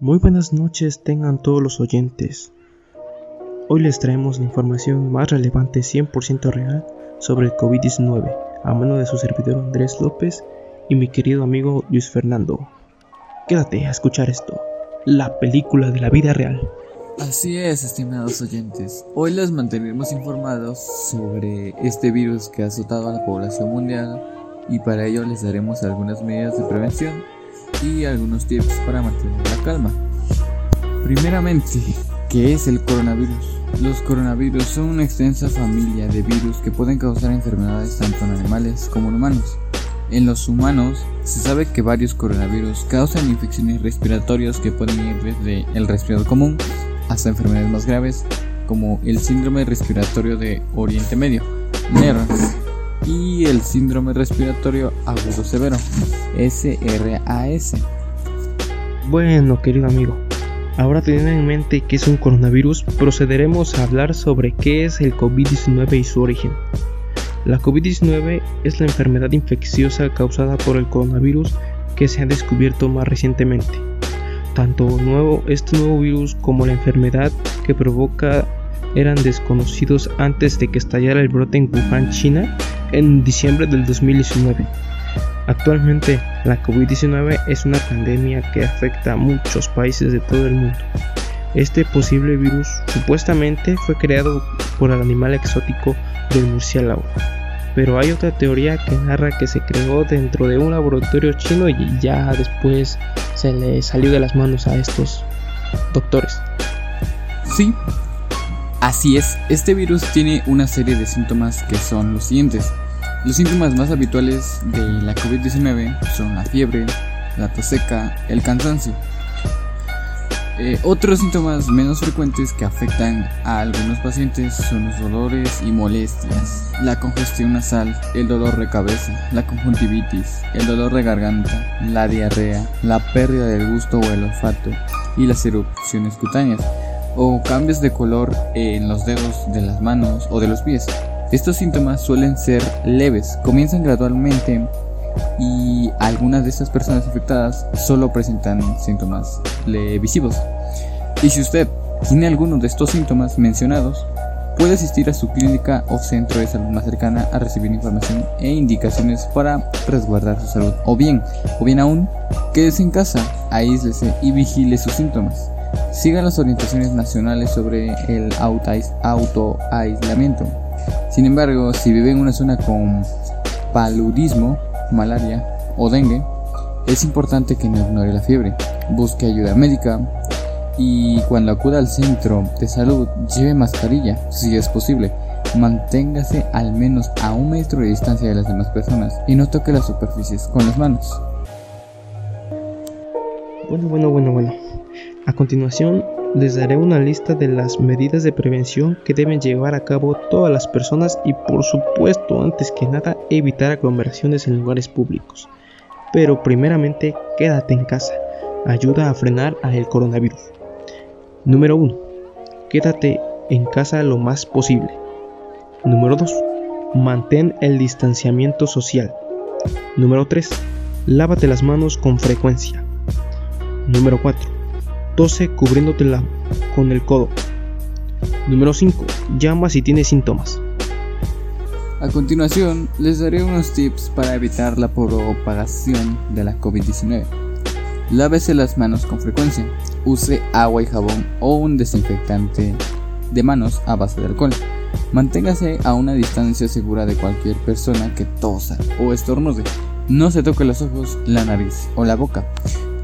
Muy buenas noches tengan todos los oyentes. Hoy les traemos la información más relevante 100% real sobre el COVID-19 a mano de su servidor Andrés López y mi querido amigo Luis Fernando. Quédate a escuchar esto, la película de la vida real. Así es, estimados oyentes. Hoy les mantendremos informados sobre este virus que ha azotado a la población mundial y para ello les daremos algunas medidas de prevención y algunos tips para mantener la calma. Primeramente, ¿qué es el coronavirus? Los coronavirus son una extensa familia de virus que pueden causar enfermedades tanto en animales como en humanos. En los humanos se sabe que varios coronavirus causan infecciones respiratorias que pueden ir desde el resfriado común hasta enfermedades más graves como el síndrome respiratorio de Oriente Medio, NERS, y el síndrome respiratorio agudo severo, SRAS. Bueno, querido amigo, ahora teniendo en mente que es un coronavirus, procederemos a hablar sobre qué es el COVID-19 y su origen. La COVID-19 es la enfermedad infecciosa causada por el coronavirus que se ha descubierto más recientemente. Tanto nuevo, este nuevo virus como la enfermedad que provoca eran desconocidos antes de que estallara el brote en Wuhan, China, en diciembre del 2019. Actualmente, la COVID-19 es una pandemia que afecta a muchos países de todo el mundo. Este posible virus supuestamente fue creado por el animal exótico del murciélago, pero hay otra teoría que narra que se creó dentro de un laboratorio chino y ya después se le salió de las manos a estos doctores. Sí, Así es, este virus tiene una serie de síntomas que son los siguientes. Los síntomas más habituales de la COVID-19 son la fiebre, la tos seca, el cansancio. Eh, otros síntomas menos frecuentes que afectan a algunos pacientes son los dolores y molestias, la congestión nasal, el dolor de cabeza, la conjuntivitis, el dolor de garganta, la diarrea, la pérdida del gusto o el olfato y las erupciones cutáneas o cambios de color en los dedos de las manos o de los pies. Estos síntomas suelen ser leves, comienzan gradualmente y algunas de estas personas infectadas solo presentan síntomas visivos. Y si usted tiene alguno de estos síntomas mencionados, puede asistir a su clínica o centro de salud más cercana a recibir información e indicaciones para resguardar su salud. O bien, o bien aún, quédese en casa, aíslese y vigile sus síntomas. Siga las orientaciones nacionales sobre el auto-aislamiento. Sin embargo, si vive en una zona con paludismo, malaria o dengue, es importante que no ignore la fiebre. Busque ayuda médica y cuando acuda al centro de salud lleve mascarilla si es posible. Manténgase al menos a un metro de distancia de las demás personas y no toque las superficies con las manos. Bueno, bueno, bueno, bueno. Continuación, les daré una lista de las medidas de prevención que deben llevar a cabo todas las personas y por supuesto, antes que nada, evitar aglomeraciones en lugares públicos. Pero primeramente, quédate en casa. Ayuda a frenar al coronavirus. Número 1. Quédate en casa lo más posible. Número 2. Mantén el distanciamiento social. Número 3. Lávate las manos con frecuencia. Número 4 Tose cubriéndotela con el codo. Número 5. Llama si tienes síntomas. A continuación, les daré unos tips para evitar la propagación de la COVID-19. Lávese las manos con frecuencia. Use agua y jabón o un desinfectante de manos a base de alcohol. Manténgase a una distancia segura de cualquier persona que tosa o estornude. No se toque los ojos, la nariz o la boca.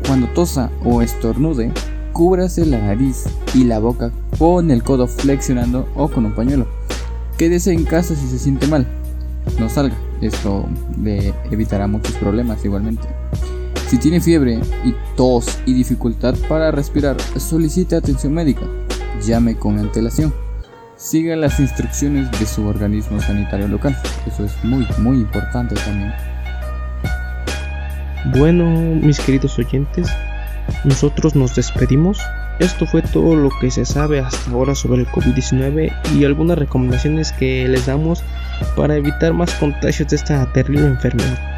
Cuando tosa o estornude, cúbrase la nariz y la boca con el codo flexionando o con un pañuelo. Quédese en casa si se siente mal. No salga, esto le evitará muchos problemas igualmente. Si tiene fiebre y tos y dificultad para respirar, solicite atención médica. Llame con antelación. Siga las instrucciones de su organismo sanitario local. Eso es muy, muy importante también. Bueno, mis queridos oyentes, nosotros nos despedimos. Esto fue todo lo que se sabe hasta ahora sobre el COVID-19 y algunas recomendaciones que les damos para evitar más contagios de esta terrible enfermedad.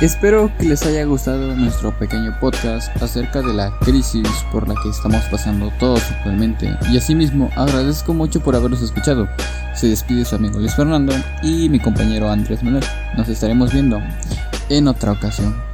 Espero que les haya gustado nuestro pequeño podcast acerca de la crisis por la que estamos pasando todos actualmente y asimismo agradezco mucho por haberlos escuchado. Se despide su amigo Luis Fernando y mi compañero Andrés Manuel. Nos estaremos viendo en otra ocasión.